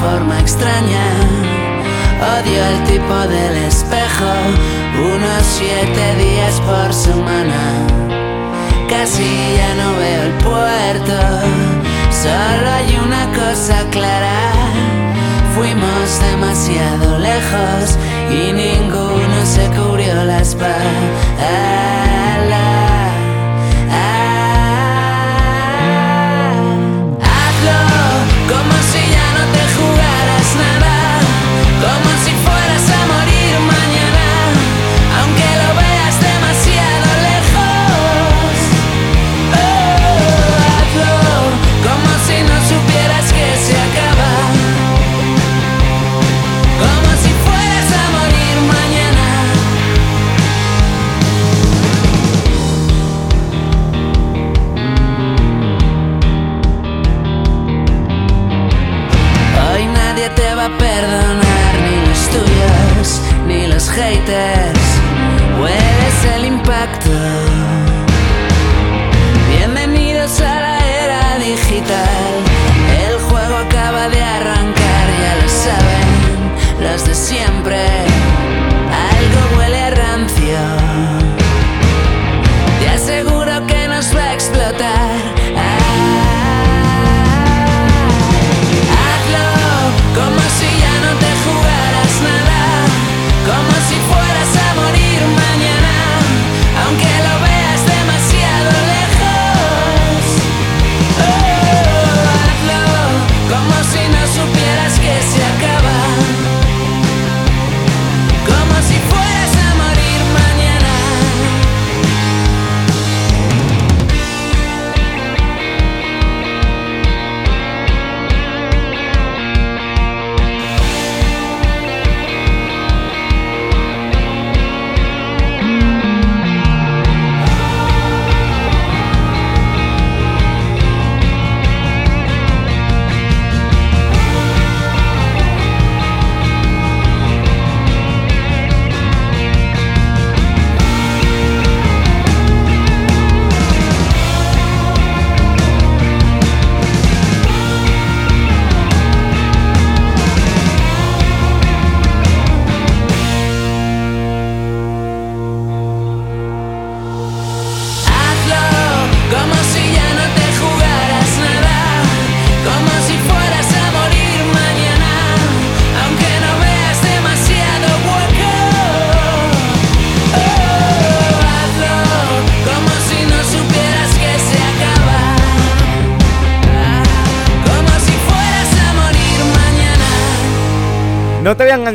forma extraña. Odio el tipo del espejo. Unos siete días por semana casi ya no veo el puerto. Solo hay una cosa clara. Fuimos demasiado lejos y ninguno se cubrió la espalda.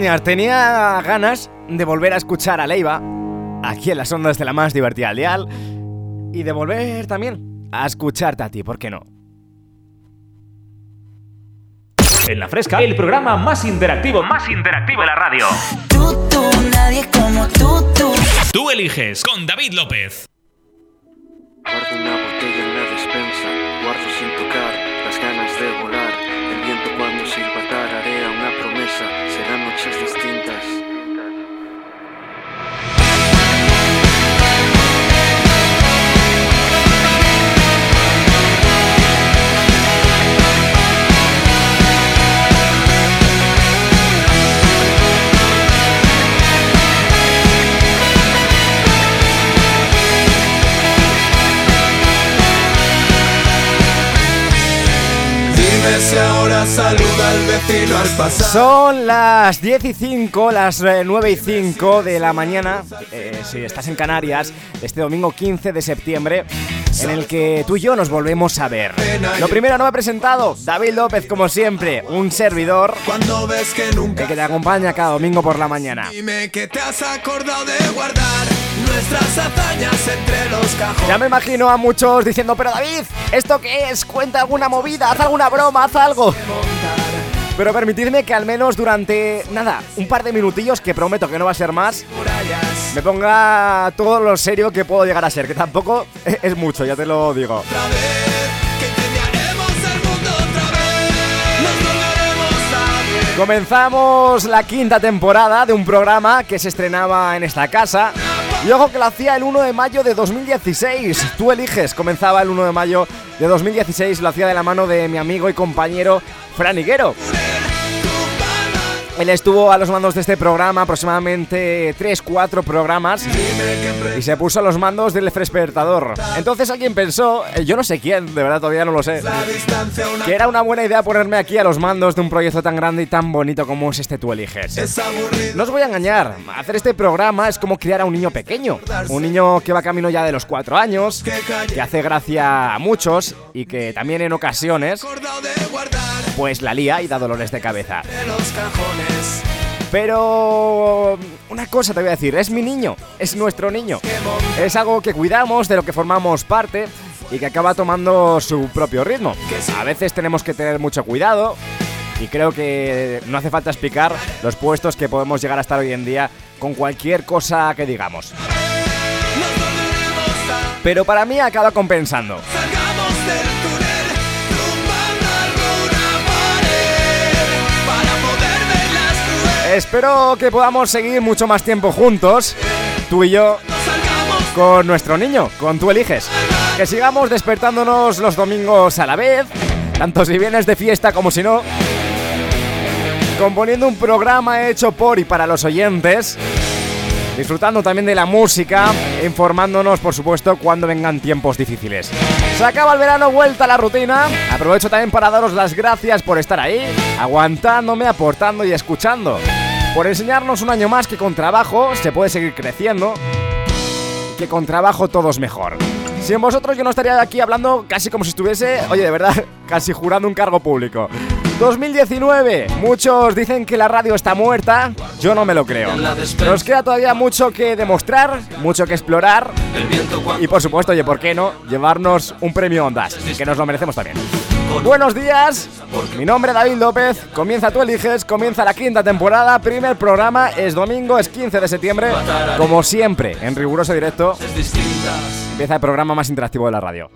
Engañar, tenía ganas de volver a escuchar a Leiva aquí en las ondas de la más divertida al dial y de volver también a escucharte a ti, ¿por qué no? En la fresca, el programa más interactivo, más interactivo de la radio. Tú, tú, nadie como tú, tú. Tú eliges con David López. Guardo una botella en la despensa, guardo sin tocar las ganas de volar. Ahora saluda al vecino al pasar. Son las 10 y 5, las eh, 9 y 5 de la mañana, eh, si estás en Canarias, este domingo 15 de septiembre, en el que tú y yo nos volvemos a ver. Lo primero, no me he presentado, David López, como siempre, un servidor Cuando ves que nunca. que te acompaña cada domingo por la mañana. Dime que te has acordado de guardar nuestras hazañas entre los cajones. Ya me imagino a muchos diciendo, pero David, ¿esto qué es? Cuenta alguna movida, haz alguna broma, haz algo. Pero permitidme que al menos durante, nada, un par de minutillos, que prometo que no va a ser más, me ponga todo lo serio que puedo llegar a ser, que tampoco es mucho, ya te lo digo. Comenzamos la quinta temporada de un programa que se estrenaba en esta casa. Y ojo que lo hacía el 1 de mayo de 2016. Tú eliges, comenzaba el 1 de mayo de 2016, lo hacía de la mano de mi amigo y compañero Fran Higuero. Él estuvo a los mandos de este programa aproximadamente 3-4 programas y se puso a los mandos del despertador. Entonces alguien pensó, eh, yo no sé quién, de verdad todavía no lo sé, que era una buena idea ponerme aquí a los mandos de un proyecto tan grande y tan bonito como es este Tú Eliges. No os voy a engañar, hacer este programa es como criar a un niño pequeño, un niño que va camino ya de los 4 años, que hace gracia a muchos y que también en ocasiones pues la lía y da dolores de cabeza. Pero una cosa te voy a decir, es mi niño, es nuestro niño. Es algo que cuidamos, de lo que formamos parte y que acaba tomando su propio ritmo. A veces tenemos que tener mucho cuidado y creo que no hace falta explicar los puestos que podemos llegar a estar hoy en día con cualquier cosa que digamos. Pero para mí acaba compensando. Espero que podamos seguir mucho más tiempo juntos, tú y yo, con nuestro niño, con tú eliges. Que sigamos despertándonos los domingos a la vez, tanto si vienes de fiesta como si no. Componiendo un programa hecho por y para los oyentes. Disfrutando también de la música, informándonos, por supuesto, cuando vengan tiempos difíciles. Se acaba el verano, vuelta a la rutina. Aprovecho también para daros las gracias por estar ahí, aguantándome, aportando y escuchando por enseñarnos un año más que con trabajo se puede seguir creciendo, que con trabajo todo es mejor. Sin vosotros yo no estaría aquí hablando casi como si estuviese, oye, de verdad, casi jurando un cargo público. 2019, muchos dicen que la radio está muerta, yo no me lo creo. Nos queda todavía mucho que demostrar, mucho que explorar y por supuesto, oye, ¿por qué no? Llevarnos un premio Ondas, que nos lo merecemos también. Buenos días, mi nombre es David López, comienza Tú Eliges, comienza la quinta temporada, primer programa, es domingo, es 15 de septiembre, como siempre, en riguroso directo, empieza el programa más interactivo de la radio.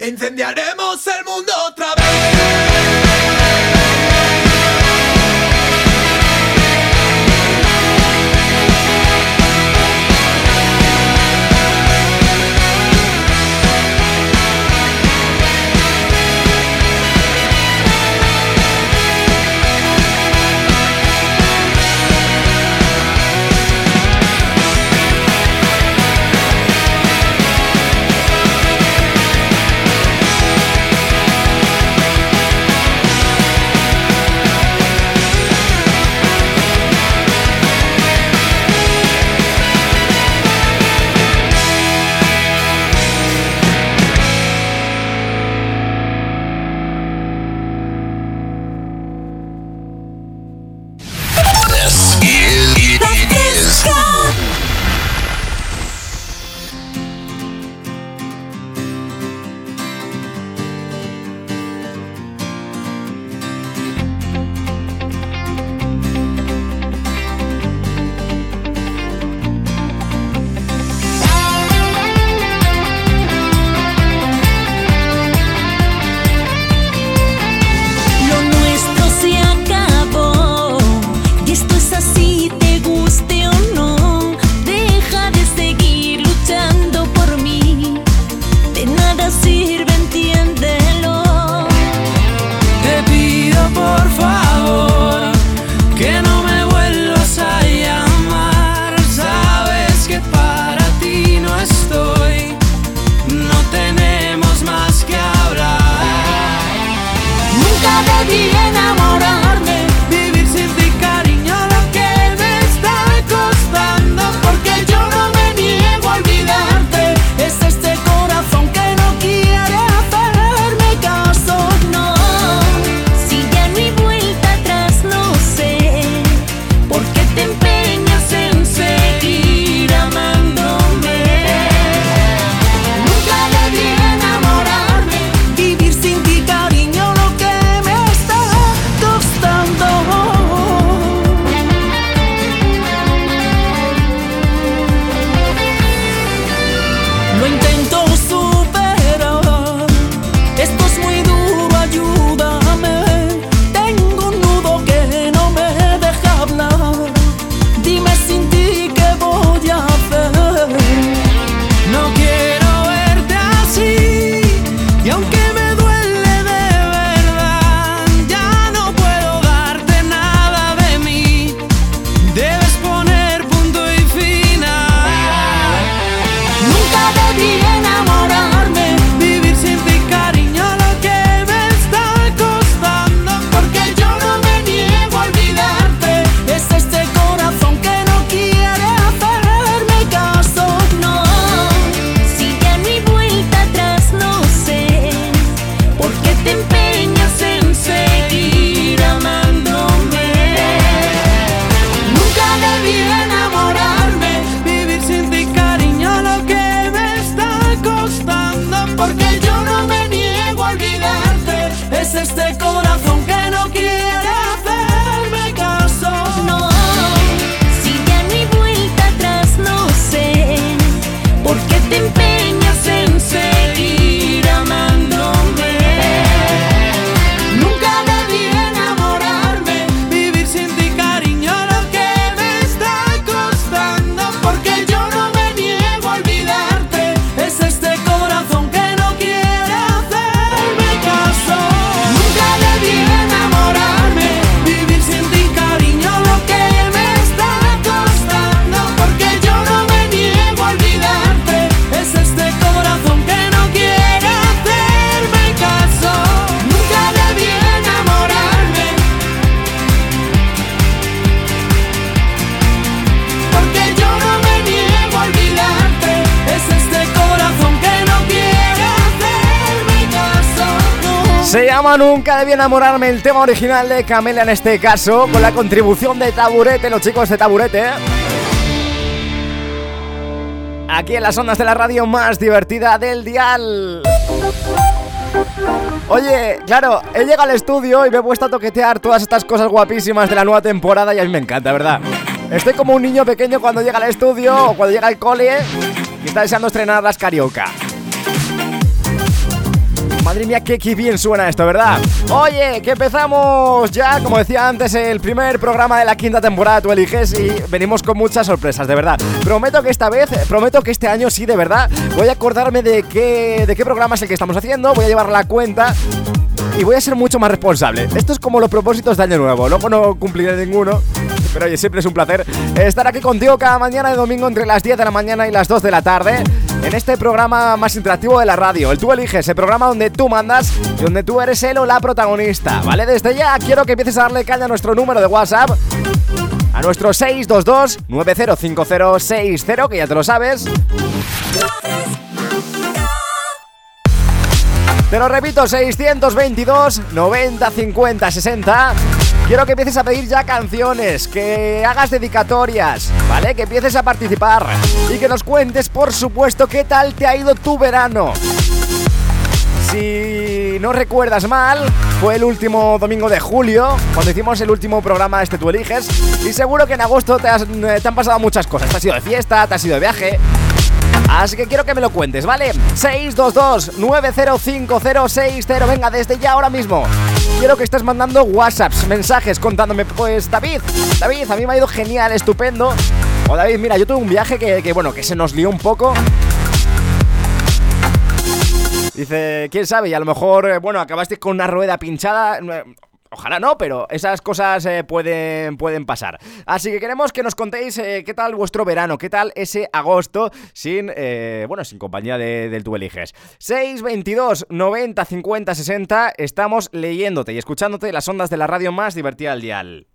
Incendiaremos el mundo otra vez. Se llama Nunca debí enamorarme, el tema original de Camela en este caso, con la contribución de Taburete, los chicos de Taburete. Aquí en las ondas de la radio más divertida del dial. Oye, claro, he llegado al estudio y me he puesto a toquetear todas estas cosas guapísimas de la nueva temporada y a mí me encanta, ¿verdad? Estoy como un niño pequeño cuando llega al estudio o cuando llega al cole y está deseando estrenar las carioca. Madre mía, qué, bien suena esto, ¿verdad? Oye, que empezamos ya, como decía antes, el primer programa de la quinta temporada, tú eliges, y venimos con muchas sorpresas, de verdad. Prometo que esta vez, prometo que este año sí, de verdad, voy a acordarme de qué, de qué programa es el que estamos haciendo, voy a llevar la cuenta y voy a ser mucho más responsable. Esto es como los propósitos de año nuevo, luego no cumpliré ninguno. Pero oye, siempre es un placer estar aquí contigo cada mañana de domingo entre las 10 de la mañana y las 2 de la tarde en este programa más interactivo de la radio. El Tú Eliges, el programa donde tú mandas y donde tú eres el o la protagonista, ¿vale? Desde ya quiero que empieces a darle caña a nuestro número de WhatsApp. A nuestro 622-905060, que ya te lo sabes. Te lo repito, 622 90 50 60. Quiero que empieces a pedir ya canciones, que hagas dedicatorias, ¿vale? Que empieces a participar y que nos cuentes, por supuesto, qué tal te ha ido tu verano. Si no recuerdas mal, fue el último domingo de julio, cuando hicimos el último programa este Tú Eliges, y seguro que en agosto te, te han pasado muchas cosas. Te has ido de fiesta, te has ido de viaje, Así que quiero que me lo cuentes, ¿vale? 622-905060. Venga, desde ya ahora mismo. Quiero que estés mandando WhatsApps, mensajes contándome, pues David, David, a mí me ha ido genial, estupendo. O David, mira, yo tuve un viaje que, que bueno, que se nos lió un poco. Dice, quién sabe, y a lo mejor, eh, bueno, acabaste con una rueda pinchada. Ojalá no, pero esas cosas eh, pueden, pueden pasar. Así que queremos que nos contéis eh, qué tal vuestro verano, qué tal ese agosto sin, eh, bueno, sin compañía del Tú Eliges. 622 90 50 60, estamos leyéndote y escuchándote las ondas de la radio más divertida del dial.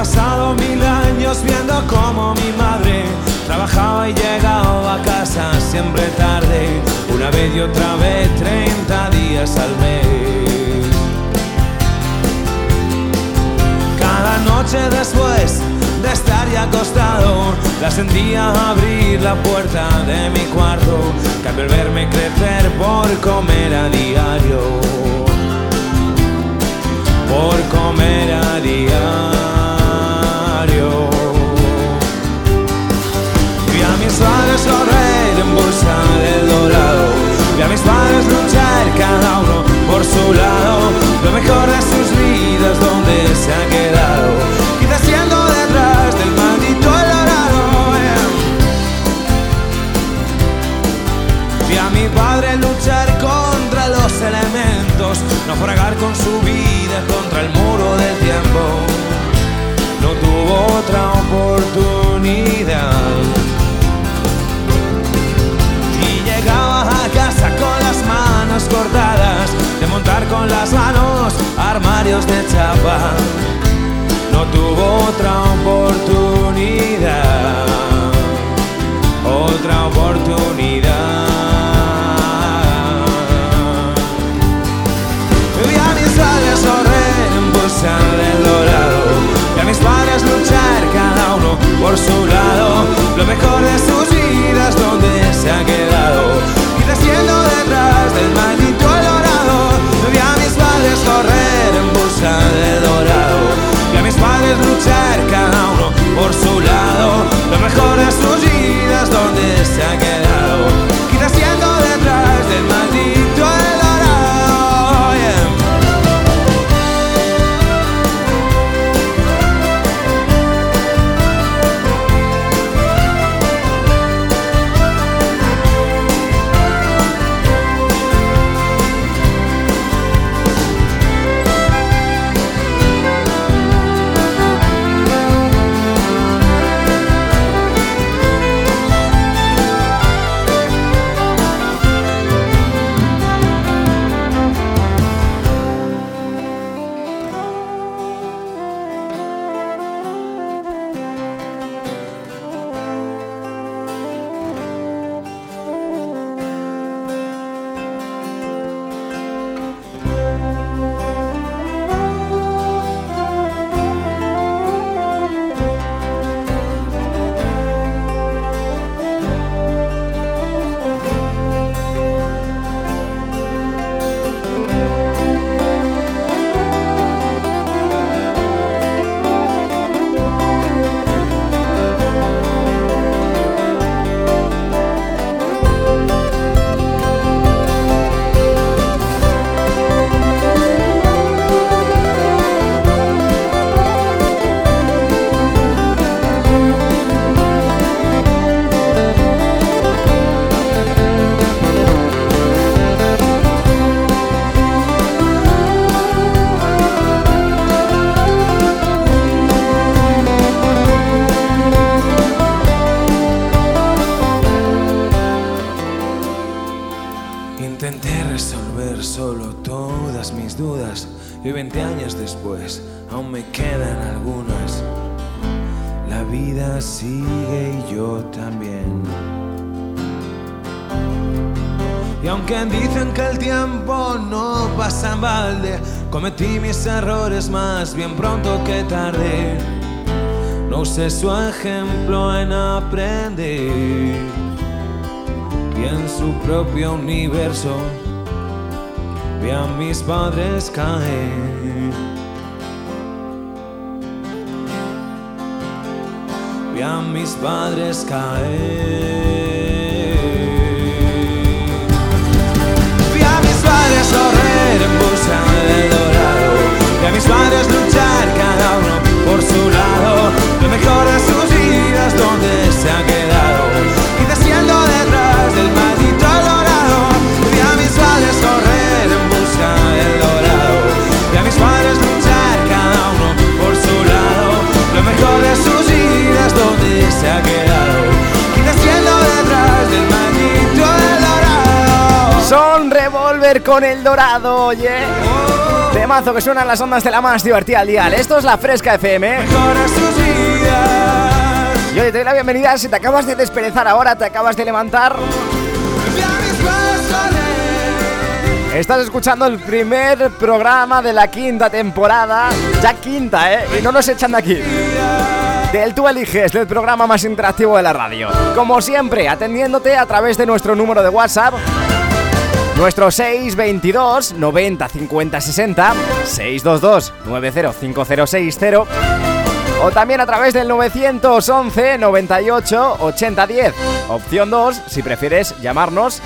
Pasado mil años viendo como mi madre trabajaba y llegaba a casa siempre tarde, una vez y otra vez, 30 días al mes. Cada noche después de estar ya acostado, la sentía abrir la puerta de mi cuarto, que al verme crecer por comer a diario, por comer a diario. Busca del dorado. Vi a mis padres luchar cada uno por su lado. Lo mejor de sus vidas donde se ha quedado. Quizás siendo detrás del maldito dorado. Vi a mi padre luchar contra los elementos. No fregar con su vida contra el muro del tiempo. No tuvo otra oportunidad cortadas, de montar con las manos armarios de chapa. No tuvo otra oportunidad, otra oportunidad. Cometí mis errores más bien pronto que tarde. No usé su ejemplo en aprender y en su propio universo vi a mis padres caer. Vi a mis padres caer. Con el dorado, oye. Temazo que suenan las ondas de la más divertida al dial. Esto es la Fresca FM. Yo te doy la bienvenida si te acabas de desperezar ahora, te acabas de levantar. Estás escuchando el primer programa de la quinta temporada. Ya quinta, ¿eh? Y no nos echan de aquí. Del Tú Eliges, del programa más interactivo de la radio. Como siempre, atendiéndote a través de nuestro número de WhatsApp. Nuestro 622 90 50 60 622 905060 o también a través del 911 98 80 10. Opción 2 si prefieres llamarnos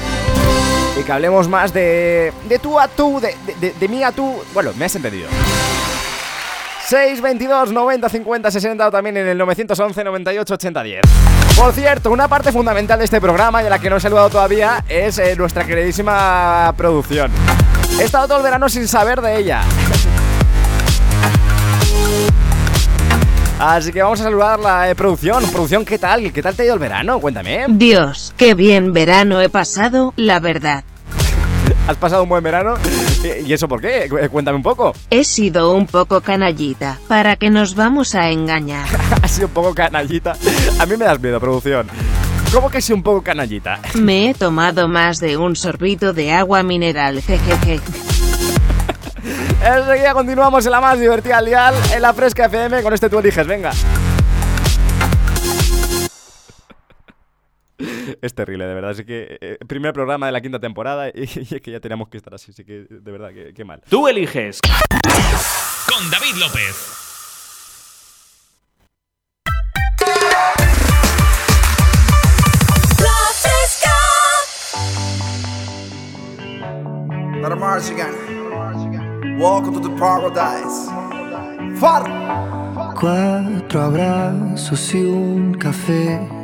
y que hablemos más de, de tú a tú, de, de, de mí a tú. Bueno, me has entendido. 622 90 50 60 o también en el 911 98 80 10. Por cierto, una parte fundamental de este programa y a la que no he saludado todavía es eh, nuestra queridísima producción. He estado todo el verano sin saber de ella. Así que vamos a saludar la eh, producción. Producción, ¿qué tal? ¿Qué tal te ha ido el verano? Cuéntame. Dios, qué bien verano he pasado, la verdad. ¿Has pasado un buen verano? ¿Y eso por qué? Cu- Cuéntame un poco. He sido un poco canallita, para que nos vamos a engañar. Has sido un poco canallita. A mí me das miedo, producción. ¿Cómo que soy un poco canallita? Me he tomado más de un sorbito de agua mineral, jejeje. Enseguida continuamos en la más divertida al dial, en la Fresca FM, con este tú eliges, venga. Es terrible, de verdad. Así que, eh, primer programa de la quinta temporada y, y es que ya teníamos que estar así, así que de verdad, que, qué mal. Tú eliges. Con David López. Let a march again. Welcome to the paradise. Far. Cuatro abrazos y un café.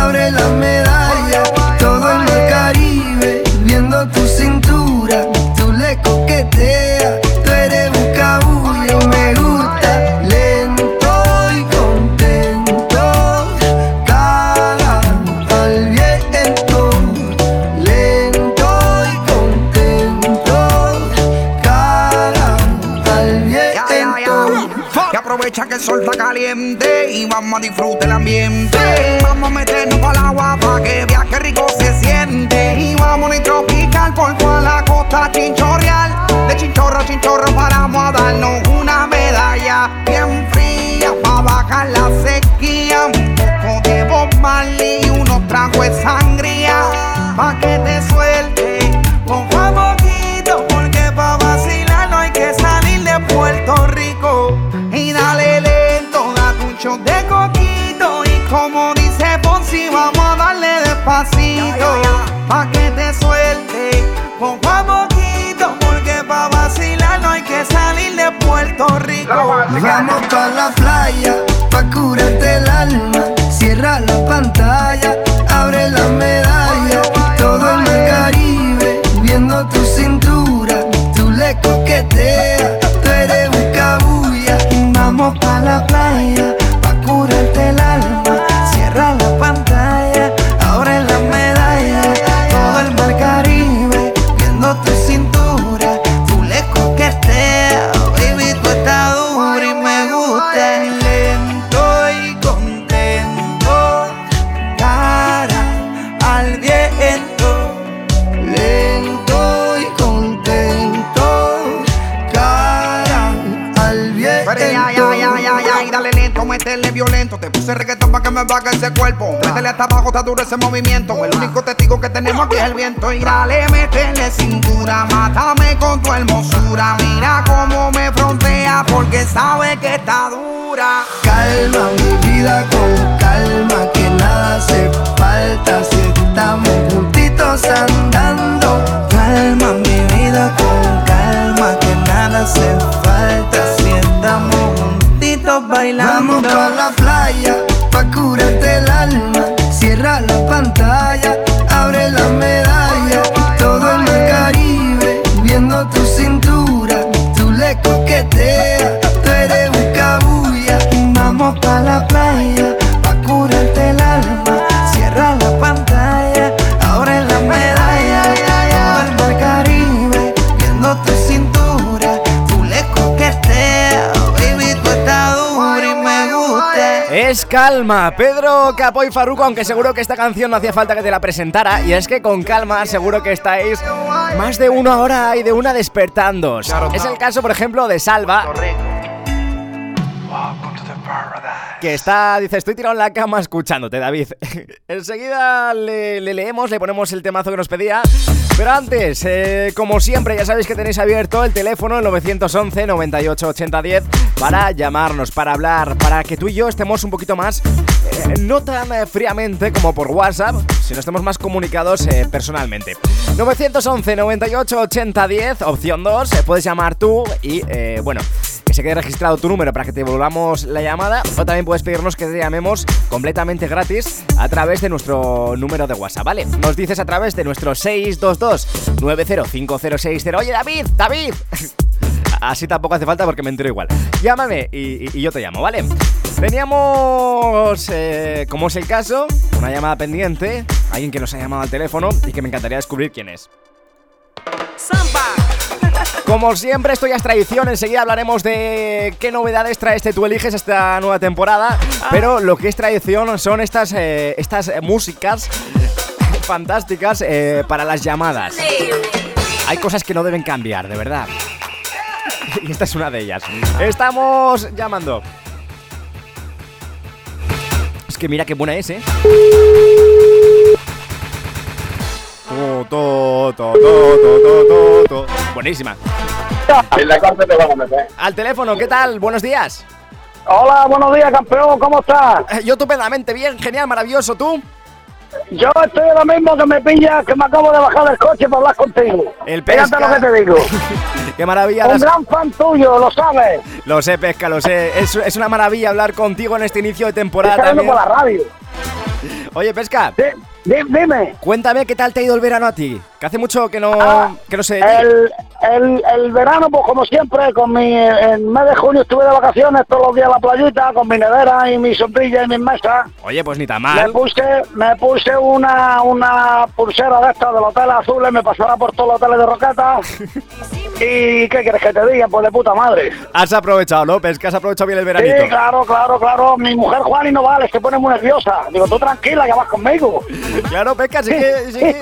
abre la medalla. Todo en el Caribe, viendo tu cintura. Tú le coqueteas, tú eres un cabullo. Me gusta lento y contento. Cara al viento, lento y contento. Cara al viento. Y aprovecha que el sol está caliente y vamos a disfrutar el ambiente. Vamos a meternos para el agua para que viaje rico se siente. Y vamos a tropical por toda la costa chinchorreal. De chinchorro a chinchorro paramos a darnos una medalla bien fría para bajar la sequía. Un poco de Bob Marley y unos tragos de sangría pa' que te suelte. Duro ese movimiento. Calma, Pedro Capo y Farruko, aunque seguro que esta canción no hacía falta que te la presentara. Y es que con calma seguro que estáis más de una hora y de una despertando. Es el caso, por ejemplo, de Salva. Que está, dice, estoy tirado en la cama escuchándote, David. Enseguida le, le leemos, le ponemos el temazo que nos pedía. Pero antes, eh, como siempre, ya sabéis que tenéis abierto el teléfono el 911 98 80 10 para llamarnos, para hablar, para que tú y yo estemos un poquito más, eh, no tan eh, fríamente como por WhatsApp, sino estemos más comunicados eh, personalmente. 911 98 80 10, opción 2, eh, puedes llamar tú y, bueno, que se quede registrado tu número para que te volvamos la llamada. O también puedes pedirnos que te llamemos completamente gratis a través de nuestro número de WhatsApp, ¿vale? Nos dices a través de nuestro 622-905060. Oye, David, David. Así tampoco hace falta porque me entero igual. Llámame y, yo te llamo, ¿vale? Teníamos, eh, como es el caso, una llamada pendiente, alguien que nos ha llamado al teléfono y que me encantaría descubrir quién es. Como siempre, esto ya es tradición. Enseguida hablaremos de qué novedades trae este Tú Eliges esta nueva temporada. Pero lo que es tradición son estas, eh, estas músicas fantásticas eh, para las llamadas. Hay cosas que no deben cambiar, de verdad. Y esta es una de ellas. Estamos llamando. Es que mira qué buena es, ¿eh? Buenísima. En la cárcel te vamos a meter. Al teléfono, ¿qué tal? Buenos días. Hola, buenos días, campeón, ¿cómo estás? Eh, Yo estupendamente bien, genial, maravilloso. ¿Tú? Yo estoy ahora mismo que me pilla, que me acabo de bajar del coche para hablar contigo. El Fíjate pesca. lo que te digo. Qué maravilla. Un gran fan tuyo, lo sabes. Lo sé, Pesca, lo sé. Es, es una maravilla hablar contigo en este inicio de temporada Estoy también. por la radio. Oye, Pesca, Di- di- dime. cuéntame qué tal te ha ido el verano a ti. Que hace mucho que no, Ah, que no sé. El, el, el verano, pues como siempre, con mi, en mes de junio estuve de vacaciones todos los días a la playita, con mi nevera y mi sombrilla y mis mesas. Oye, pues ni tan Me mal. puse, me puse una, una pulsera de estas del hotel azules, me pasará por todos los hoteles de Roqueta. ¿Y qué quieres que te diga? Pues de puta madre. Has aprovechado, ¿no? Pesca, has aprovechado bien el Sí, veranito. claro, claro, claro. Mi mujer Juani no vale, se pone muy nerviosa. Digo, tú tranquila, ya vas conmigo. Claro, Pesca, sí que. sí que-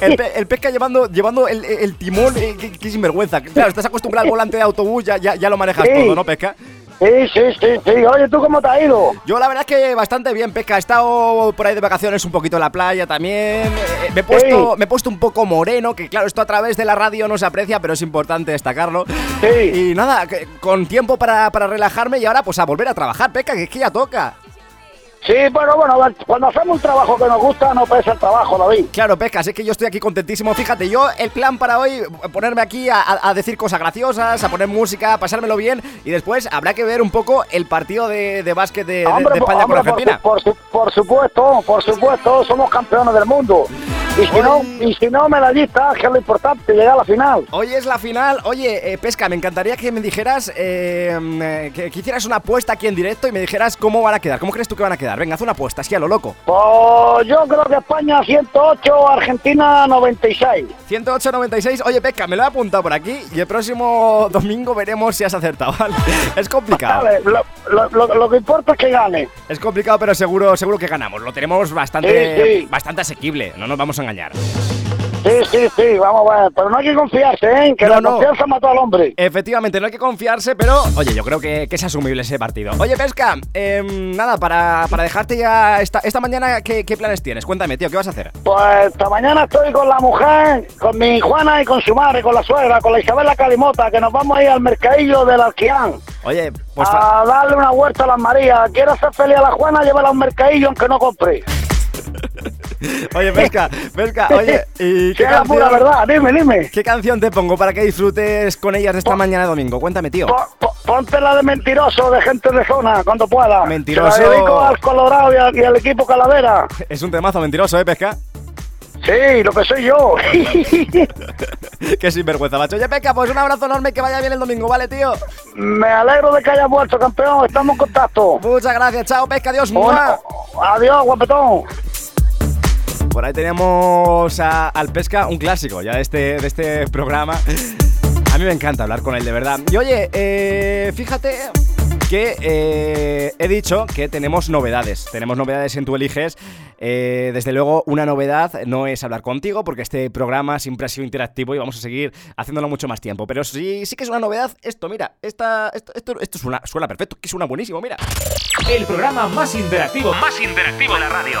el, pe- el Pesca llevando, llevando el, el timón, eh, qué, qué sinvergüenza. Claro, estás acostumbrado al volante de autobús, ya, ya, ya lo manejas Sí. todo, ¿no, Pesca? Sí, sí, sí, sí. Oye, ¿tú cómo te ha ido? Yo la verdad es que bastante bien, Pesca. He estado por ahí de vacaciones un poquito en la playa también. Eh, me, he puesto, Sí. me he puesto un poco moreno, que claro, esto a través de la radio no se aprecia, pero es importante destacarlo. Sí. Y nada, con tiempo para, para relajarme y ahora pues a volver a trabajar, Pesca, que es que ya toca. Sí, pero bueno, cuando hacemos un trabajo que nos gusta, no pesa el trabajo, David. Claro, Pesca, sé que yo estoy aquí contentísimo. Fíjate, yo el plan para hoy, ponerme aquí a, decir cosas graciosas, a poner música, a pasármelo bien y después habrá que ver un poco el partido de, de básquet de, España con Argentina. Por, por, supuesto, por supuesto, somos campeones del mundo. Y si, no, y si no, medallista, que es lo importante, llegar a la final. Hoy es la final. Oye, eh, Pesca, me encantaría que me dijeras, eh, que, que hicieras una apuesta aquí en directo y me dijeras cómo van a quedar. ¿Cómo crees tú que van a quedar? Venga, haz una apuesta, así a lo loco. Pues yo creo que España 108, Argentina 96. 108, 96. Oye, Pesca, me lo he apuntado por aquí y el próximo domingo veremos si has acertado, ¿vale? Es complicado. Vale, lo, que importa es que gane. Es complicado, pero seguro, seguro que ganamos. Lo tenemos bastante, bastante asequible, no nos vamos a engañar. Sí, sí, sí, vamos a ver. Pero no hay que confiarse, ¿eh? Que la confianza mató al hombre. Efectivamente, no hay que confiarse, pero oye, yo creo que, es asumible ese partido. Oye, Pesca, em, nada, para, dejarte ya esta, esta mañana, ¿qué, planes tienes? Cuéntame, tío, ¿qué vas a hacer? Pues esta mañana estoy con la mujer, con mi Juana y con su madre, con la suegra, con la Isabela Calimota, que nos vamos a ir al mercadillo del Alquián. Oye, pues. A darle una vuelta a las Marías. Quiero hacer feliz a la Juana, llévala a un mercadillo aunque no compre. Oye, Pesca, Pesca, oye, ¿y qué canción? pura verdad, dime, dime. ¿Qué canción te pongo para que disfrutes con ellas esta mañana de domingo? Cuéntame, tío. ponte la de Mentiroso, de gente de zona, cuando pueda. Mentiroso. Se la dedico al Colorado y al, equipo Calavera. Es un temazo mentiroso, ¿eh, Pesca? Sí, lo que soy yo. Qué sinvergüenza, macho. Oye, Pesca, pues un abrazo enorme que vaya bien el domingo, ¿vale, tío? Me alegro de que hayas vuelto, campeón. Estamos en contacto. Muchas gracias. Chao, Pesca. Adiós. adiós, guapetón. Por ahí teníamos al Pesca, un clásico ya de este, de este programa. A mí me encanta hablar con él, de verdad. Y oye, eh, fíjate que eh, he dicho que tenemos novedades. Tenemos novedades en Tu Eliges. Eh, desde luego, una novedad no es hablar contigo, porque este programa siempre ha sido interactivo y vamos a seguir haciéndolo mucho más tiempo. Pero sí, sí que es una novedad esto, mira, esta, esto, esto, suena, suena perfecto, que suena buenísimo, mira. El programa más interactivo, más interactivo de la radio.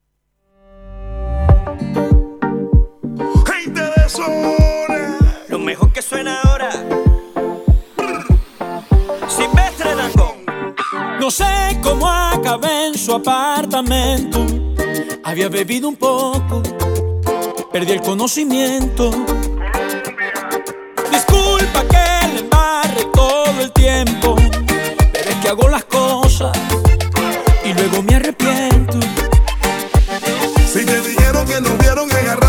mejor que suena ahora. Silvestre Dangón. No sé cómo acabé en su apartamento. Había bebido un poco, perdí el conocimiento. Disculpa que le embarre todo el tiempo, pero es que hago las cosas y luego me arrepiento. Si te dijeron que nos vieron agarrado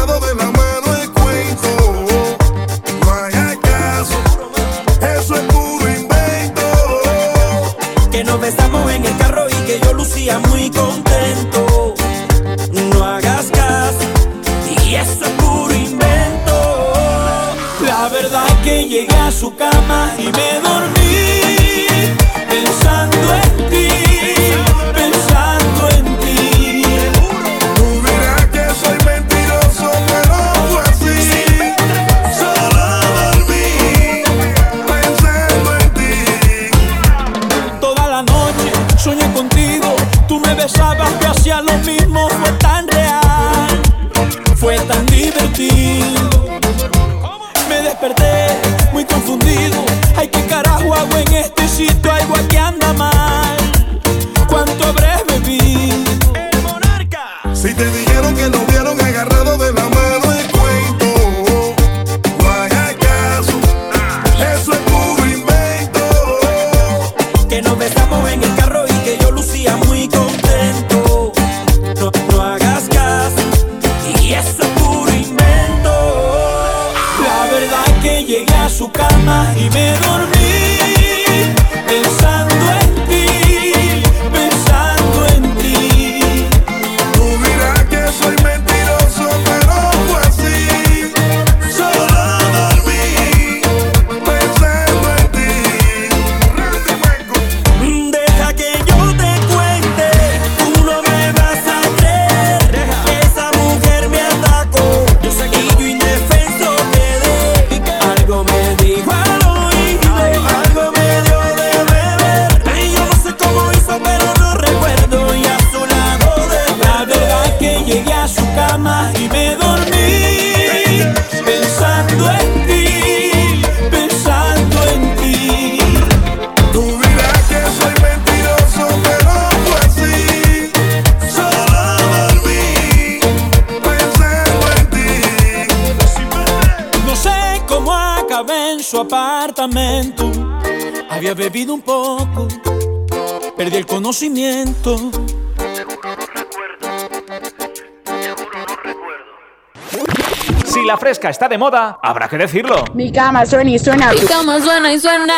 fresca está de moda, habrá que decirlo. Mi cama suena y suena. Mi cama suena y suena.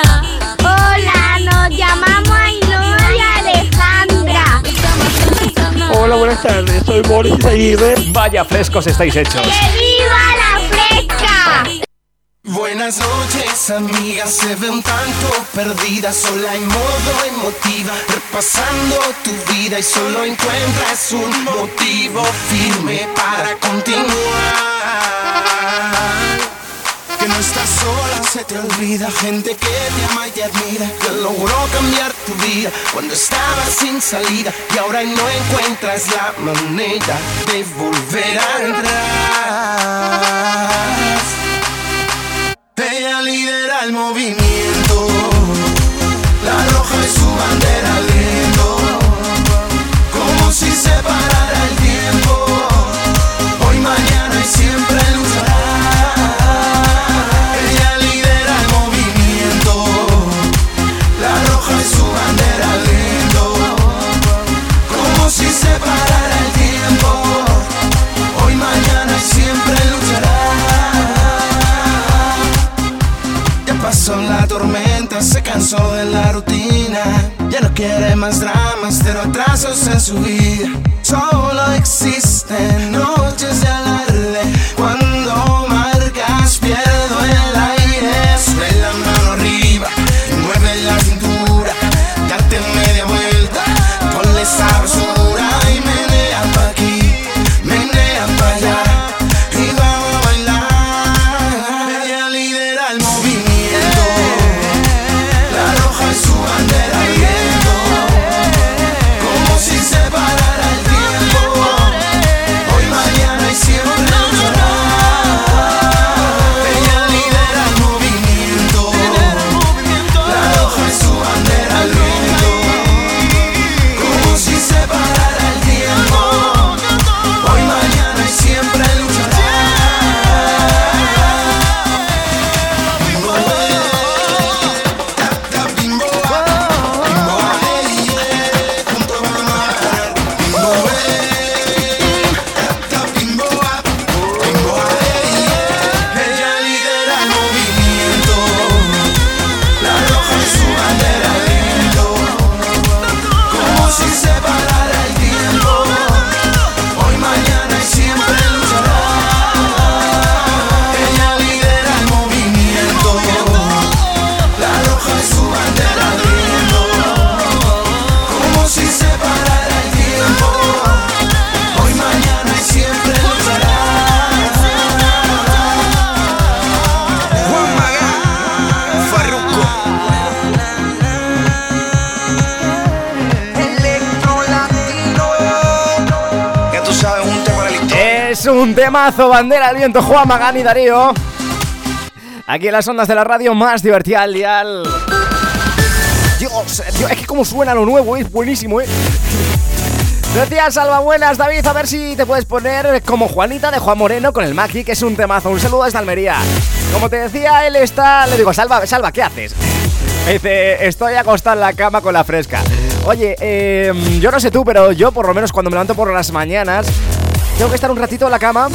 Hola, nos llamamos Ainhoa y Alejandra. Hola, buenas tardes. Soy Boris Aguirre. Vaya frescos estáis hechos. ¡Que viva la fresca! Buenas noches, amigas. Se ve un tanto perdida, sola en modo emotiva, repasando tu vida y solo encuentras un motivo firme para continuar. Que no estás sola, se te olvida gente que te ama y admira, que logró cambiar tu vida cuando estabas sin salida. Y ahora no encuentras la manera de volver a entrar. Ella lidera el movimiento, la roja es su bandera al viento, como si se parara cansó de la rutina. Ya no quiere más dramas, pero atrasos en su vida. Solo existen noches de alarde. Un temazo, bandera al viento, Juan Magán y Darío. Aquí en las ondas de la radio más divertida al dial. Dios, Dios, es que como suena lo nuevo, es buenísimo, eh. Gracias, Salva, buenas, David. A ver si te puedes poner como Juanita de Juan Moreno con el Maki, que es un temazo. Un saludo desde Almería. Como te decía, él está. Le digo, Salva, Salva, ¿qué haces? Me dice, estoy acostado en la cama con la fresca. Oye, eh, yo no sé tú, pero yo por lo menos cuando me levanto por las mañanas, tengo que estar un ratito en la cama.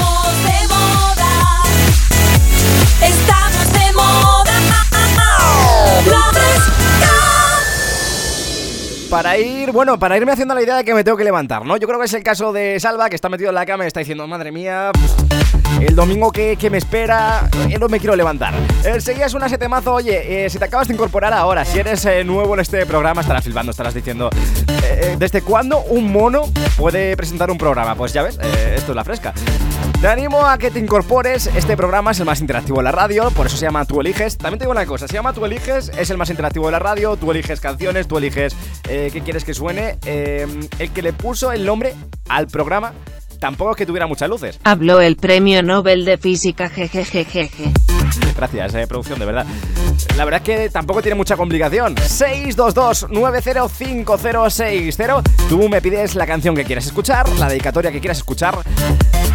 Para ir, bueno, para irme haciendo la idea de que me tengo que levantar, ¿no? Yo creo que es el caso de Salva, que está metido en la cama y está diciendo, madre mía, el domingo que, que me espera, eh, no me quiero levantar. Eh, seguías una setemazo, oye, eh, si te acabas de incorporar ahora, si eres eh, nuevo en este programa, estarás filmando, estarás diciendo, ¿desde cuándo un mono puede presentar un programa? Pues ya ves, esto es la fresca. Te animo a que te incorpores, este programa es el más interactivo de la radio, por eso se llama Tú Eliges. También te digo una cosa, se llama Tú Eliges, es el más interactivo de la radio, tú eliges canciones, tú eliges eh, qué quieres que suene. Eh, el que le puso el nombre al programa tampoco es que tuviera muchas luces. Habló el premio Nobel de Física jejejejeje. Gracias, eh, producción, de verdad. La verdad es que tampoco tiene mucha complicación. 622-905060. Tú me pides la canción que quieras escuchar, la dedicatoria que quieras escuchar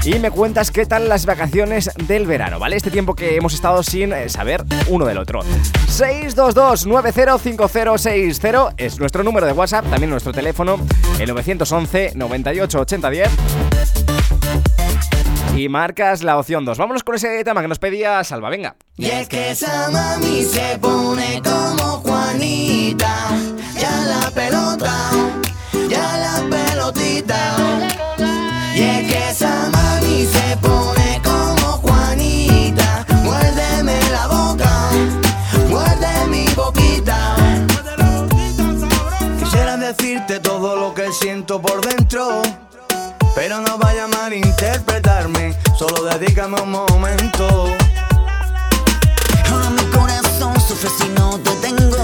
y me cuentas qué tal las vacaciones del verano, ¿vale? Este tiempo que hemos estado sin eh, saber uno del otro. 622-905060 es nuestro número de WhatsApp, también nuestro teléfono, el 911 98 80 10 y marcas la opción 2. Vámonos con ese tema que nos pedía Salva, venga. Y es que esa mami se pone como Juanita, ya la pelota, ya la pelotita. Y es que esa mami se pone como Juanita, muérdeme la boca, muerde mi boquita. Quisiera decirte todo lo que siento por dentro. Solo dedícame un momento. Ahora mi corazón sufre si no te tengo.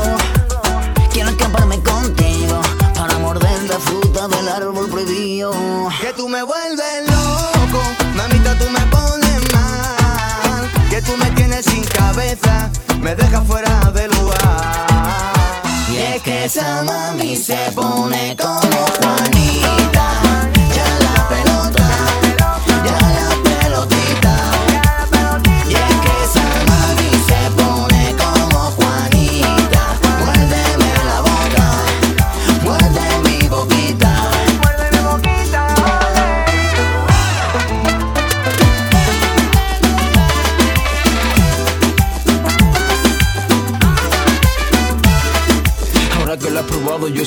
Quiero escaparme contigo para morder la fruta del árbol prohibido. Que tú me vuelves loco, mamita tú me pones mal. Que tú me tienes sin cabeza, me dejas fuera de lugar. Y es que esa mami se pone como Juanita.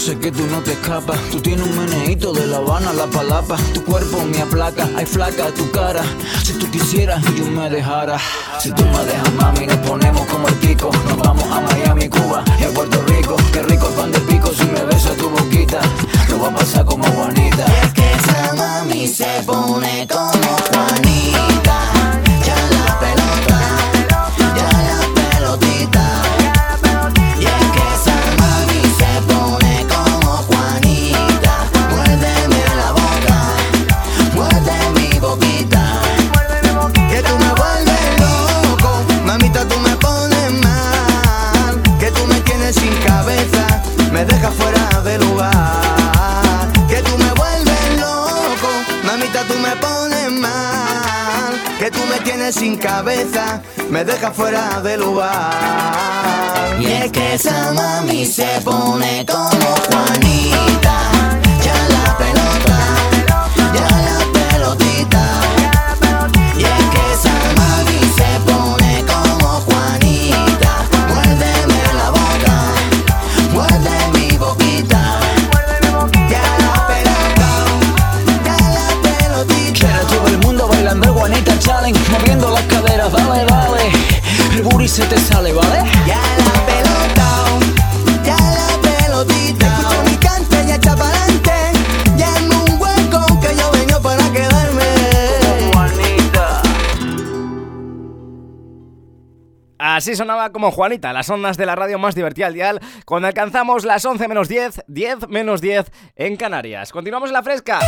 Sé que tú no te escapas. Tú tienes un meneíto de La Habana a la palapa. Tu cuerpo me aplaca, hay flaca tu cara. Si tú quisieras y yo me dejara. Si tú me dejas, mami, nos ponemos como el pico. Nos vamos a Miami, Cuba y a Puerto Rico. Qué rico el pan de pico si me besa tu boquita. Lo va a pasar Tienes sin cabeza, me dejas fuera de lugar. Y es que esa mami se pone como Juanita. Así sonaba como Juanita, las ondas de la radio más divertida al dial, cuando alcanzamos las 11 menos 10, 10 menos 10 en Canarias. Continuamos en la fresca.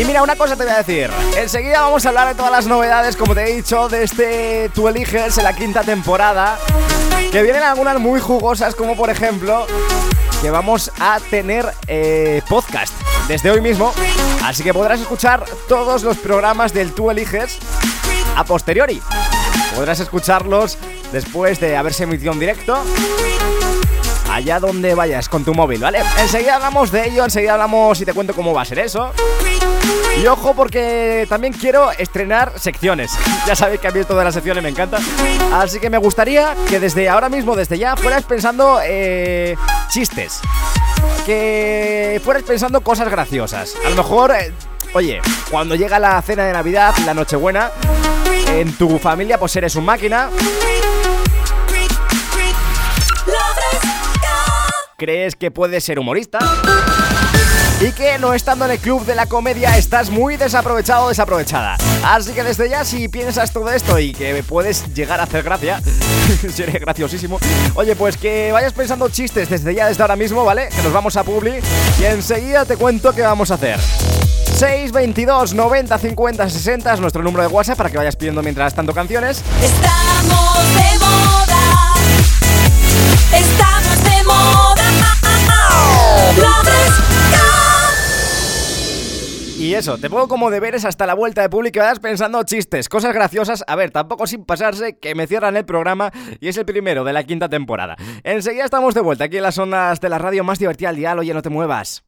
Y mira, una cosa te voy a decir. Enseguida vamos a hablar de todas las novedades, como te he dicho, de este Tú eliges en la quinta temporada. Que vienen algunas muy jugosas, como por ejemplo que vamos a tener eh, podcast desde hoy mismo. Así que podrás escuchar todos los programas del Tú eliges a posteriori. Podrás escucharlos después de haberse emitido en directo allá donde vayas con tu móvil, ¿vale? Enseguida hablamos de ello, enseguida hablamos y te cuento cómo va a ser eso. Y ojo porque también quiero estrenar secciones. Ya sabéis que a mí de las secciones me encanta. Así que me gustaría que desde ahora mismo, desde ya, fueras pensando eh, chistes. Que fueras pensando cosas graciosas. A lo mejor, eh, oye, cuando llega la cena de Navidad, la Nochebuena, en tu familia pues eres un máquina. crees que puedes ser humorista y que no estando en el club de la comedia estás muy desaprovechado o desaprovechada. Así que desde ya si piensas todo esto y que puedes llegar a hacer gracia, sería graciosísimo. Oye, pues que vayas pensando chistes desde ya, desde ahora mismo, ¿vale? Que nos vamos a Publi y enseguida te cuento qué vamos a hacer. 622 90 50 60 es nuestro número de WhatsApp para que vayas pidiendo mientras tanto canciones. Estamos de moda. Estamos de moda. Y eso, te pongo como deberes hasta la vuelta de público y pensando chistes, cosas graciosas. A ver, tampoco sin pasarse que me cierran el programa y es el primero de la quinta temporada. Enseguida estamos de vuelta aquí en las ondas de la radio más divertida al dial. Oye, no te muevas.